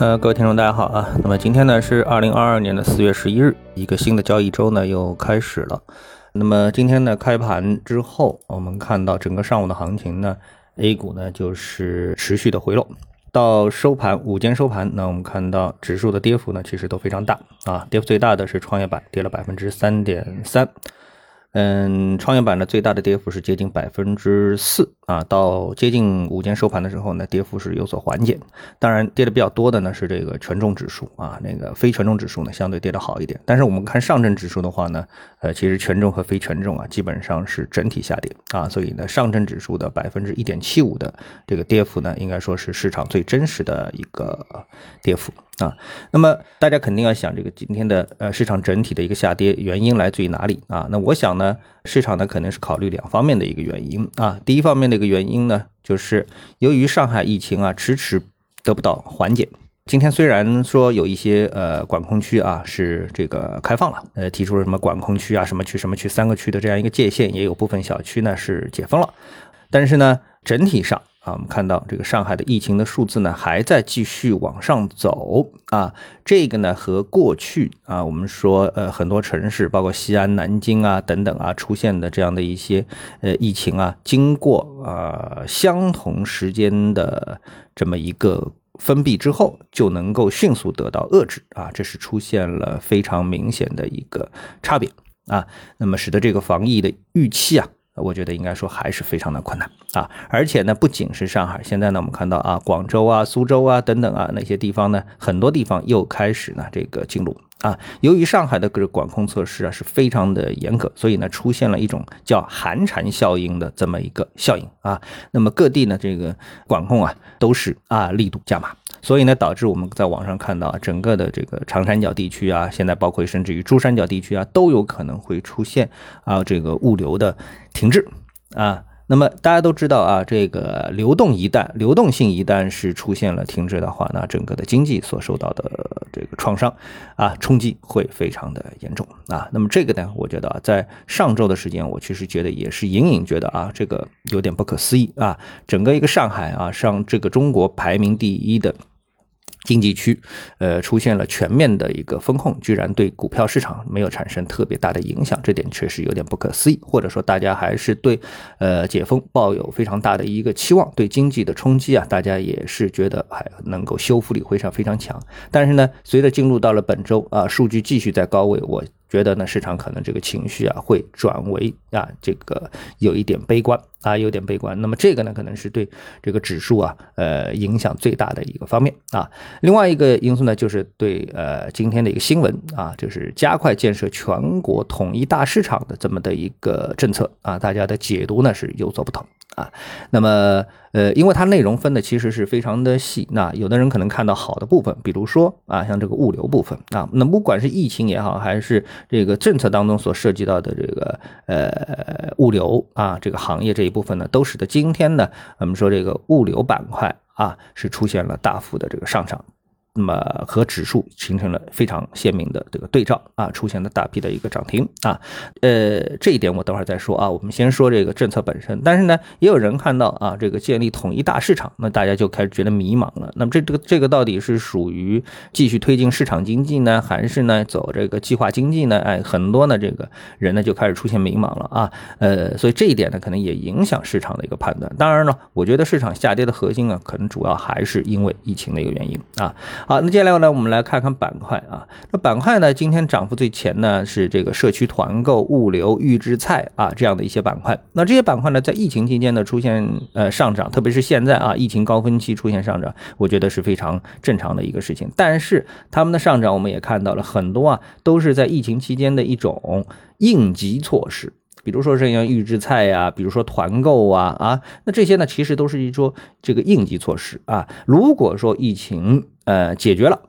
呃，各位听众，大家好啊。那么今天呢是二零二二年的四月十一日，一个新的交易周呢又开始了。那么今天呢开盘之后，我们看到整个上午的行情呢，A 股呢就是持续的回落，到收盘午间收盘，那我们看到指数的跌幅呢其实都非常大啊，跌幅最大的是创业板，跌了百分之三点三。嗯，创业板的最大的跌幅是接近百分之四啊，到接近午间收盘的时候呢，跌幅是有所缓解。当然，跌的比较多的呢是这个权重指数啊，那个非权重指数呢相对跌的好一点。但是我们看上证指数的话呢，呃，其实权重和非权重啊基本上是整体下跌啊，所以呢，上证指数的百分之一点七五的这个跌幅呢，应该说是市场最真实的一个跌幅。啊，那么大家肯定要想，这个今天的呃市场整体的一个下跌原因来自于哪里啊？那我想呢，市场呢肯定是考虑两方面的一个原因啊。第一方面的一个原因呢，就是由于上海疫情啊迟迟得不到缓解。今天虽然说有一些呃管控区啊是这个开放了，呃提出了什么管控区啊什么区什么区三个区的这样一个界限，也有部分小区呢是解封了，但是呢整体上。啊，我们看到这个上海的疫情的数字呢，还在继续往上走啊。这个呢，和过去啊，我们说呃很多城市，包括西安、南京啊等等啊，出现的这样的一些呃疫情啊，经过啊相同时间的这么一个封闭之后，就能够迅速得到遏制啊，这是出现了非常明显的一个差别啊。那么使得这个防疫的预期啊。我觉得应该说还是非常的困难啊，而且呢，不仅是上海，现在呢，我们看到啊，广州啊、苏州啊等等啊那些地方呢，很多地方又开始呢这个进入啊。由于上海的个管控措施啊是非常的严格，所以呢，出现了一种叫寒蝉效应的这么一个效应啊。那么各地呢这个管控啊都是啊力度加码。所以呢，导致我们在网上看到整个的这个长三角地区啊，现在包括甚至于珠三角地区啊，都有可能会出现啊这个物流的停滞啊。那么大家都知道啊，这个流动一旦流动性一旦是出现了停滞的话，那整个的经济所受到的这个创伤啊冲击会非常的严重啊。那么这个呢，我觉得啊在上周的时间，我其实觉得也是隐隐觉得啊，这个有点不可思议啊。整个一个上海啊，上这个中国排名第一的。经济区，呃，出现了全面的一个风控，居然对股票市场没有产生特别大的影响，这点确实有点不可思议。或者说，大家还是对，呃，解封抱有非常大的一个期望，对经济的冲击啊，大家也是觉得还能够修复力非常非常强。但是呢，随着进入到了本周啊，数据继续在高位，我。觉得呢，市场可能这个情绪啊会转为啊这个有一点悲观啊，有点悲观。那么这个呢，可能是对这个指数啊呃影响最大的一个方面啊。另外一个因素呢，就是对呃今天的一个新闻啊，就是加快建设全国统一大市场的这么的一个政策啊，大家的解读呢是有所不同。啊，那么呃，因为它内容分的其实是非常的细，那有的人可能看到好的部分，比如说啊，像这个物流部分啊，那不管是疫情也好，还是这个政策当中所涉及到的这个呃物流啊这个行业这一部分呢，都使得今天呢，我们说这个物流板块啊是出现了大幅的这个上涨。那么和指数形成了非常鲜明的这个对照啊，出现了大批的一个涨停啊，呃，这一点我等会儿再说啊。我们先说这个政策本身，但是呢，也有人看到啊，这个建立统一大市场，那大家就开始觉得迷茫了。那么这这个这个到底是属于继续推进市场经济呢，还是呢走这个计划经济呢？哎，很多呢这个人呢就开始出现迷茫了啊。呃，所以这一点呢可能也影响市场的一个判断。当然了，我觉得市场下跌的核心啊，可能主要还是因为疫情的一个原因啊。好，那接下来呢，我们来看看板块啊。那板块呢，今天涨幅最前呢是这个社区团购、物流、预制菜啊这样的一些板块。那这些板块呢，在疫情期间呢出现呃上涨，特别是现在啊疫情高峰期出现上涨，我觉得是非常正常的一个事情。但是他们的上涨，我们也看到了很多啊，都是在疫情期间的一种应急措施。比如说像预制菜呀，比如说团购啊啊，那这些呢，其实都是一说这个应急措施啊。如果说疫情呃解决了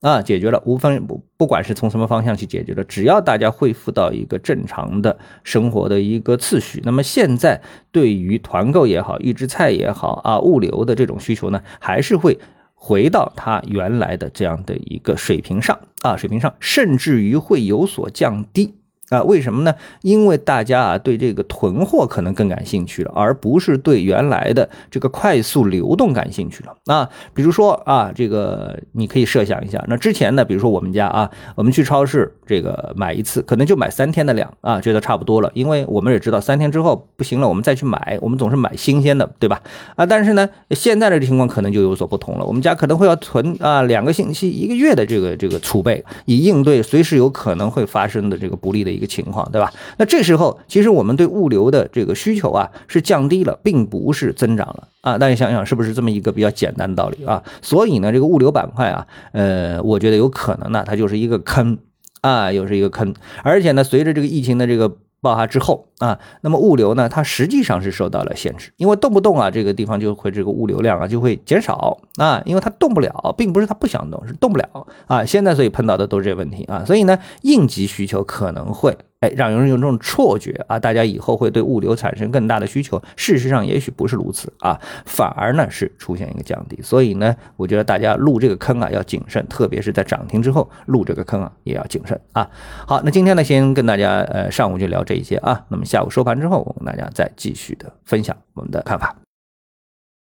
啊，解决了，无分不不管是从什么方向去解决的，只要大家恢复到一个正常的生活的一个次序，那么现在对于团购也好，预制菜也好啊，物流的这种需求呢，还是会回到它原来的这样的一个水平上啊，水平上，甚至于会有所降低。啊，为什么呢？因为大家啊对这个囤货可能更感兴趣了，而不是对原来的这个快速流动感兴趣了啊。比如说啊，这个你可以设想一下，那之前呢，比如说我们家啊，我们去超市这个买一次，可能就买三天的量啊，觉得差不多了，因为我们也知道三天之后不行了，我们再去买，我们总是买新鲜的，对吧？啊，但是呢，现在的情况可能就有所不同了，我们家可能会要囤啊两个星期、一个月的这个这个储备，以应对随时有可能会发生的这个不利的一个。情况对吧？那这时候其实我们对物流的这个需求啊是降低了，并不是增长了啊。大家想想是不是这么一个比较简单的道理啊？所以呢，这个物流板块啊，呃，我觉得有可能呢，它就是一个坑啊，又是一个坑。而且呢，随着这个疫情的这个爆发之后啊，那么物流呢，它实际上是受到了限制，因为动不动啊，这个地方就会这个物流量啊就会减少啊，因为它动不了，并不是它不想动，是动不了啊。现在所以碰到的都是这个问题啊，所以呢，应急需求可能会。哎，让人有这种错觉啊，大家以后会对物流产生更大的需求。事实上，也许不是如此啊，反而呢是出现一个降低。所以呢，我觉得大家入这个坑啊要谨慎，特别是在涨停之后入这个坑啊也要谨慎啊。好，那今天呢先跟大家呃上午就聊这一些啊，那么下午收盘之后，我跟大家再继续的分享我们的看法。